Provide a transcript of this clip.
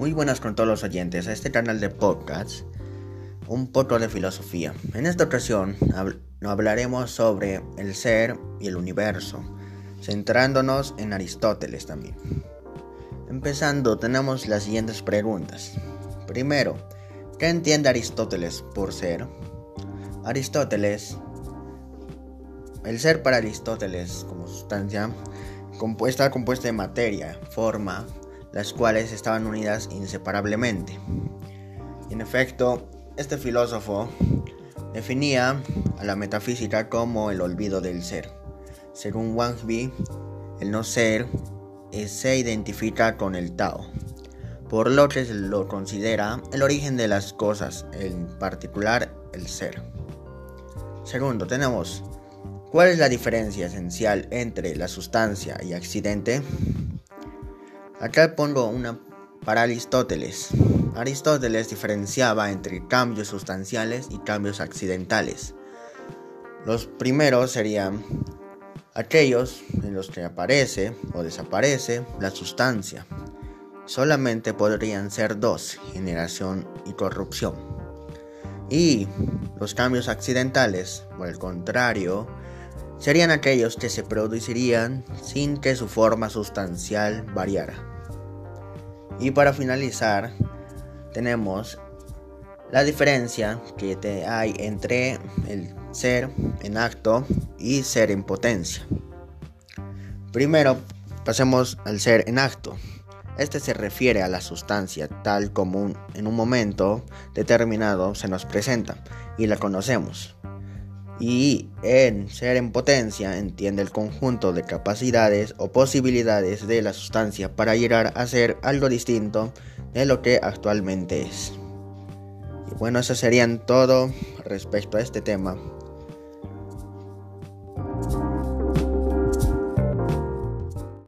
Muy buenas con todos los oyentes a este canal de podcast, un poco de filosofía. En esta ocasión hablaremos sobre el ser y el universo, centrándonos en Aristóteles también. Empezando, tenemos las siguientes preguntas. Primero, ¿qué entiende Aristóteles por ser? Aristóteles, el ser para Aristóteles como sustancia, está compuesta de materia, forma, las cuales estaban unidas inseparablemente. En efecto, este filósofo definía a la metafísica como el olvido del ser. Según Wang el no ser se identifica con el Tao, por lo que se lo considera el origen de las cosas, en particular el ser. Segundo, tenemos ¿cuál es la diferencia esencial entre la sustancia y accidente? Acá pongo una para Aristóteles. Aristóteles diferenciaba entre cambios sustanciales y cambios accidentales. Los primeros serían aquellos en los que aparece o desaparece la sustancia. Solamente podrían ser dos, generación y corrupción. Y los cambios accidentales, por el contrario, serían aquellos que se producirían sin que su forma sustancial variara. Y para finalizar, tenemos la diferencia que hay entre el ser en acto y ser en potencia. Primero, pasemos al ser en acto. Este se refiere a la sustancia tal como en un momento determinado se nos presenta y la conocemos y en ser en potencia entiende el conjunto de capacidades o posibilidades de la sustancia para llegar a ser algo distinto de lo que actualmente es. Y bueno, eso serían todo respecto a este tema.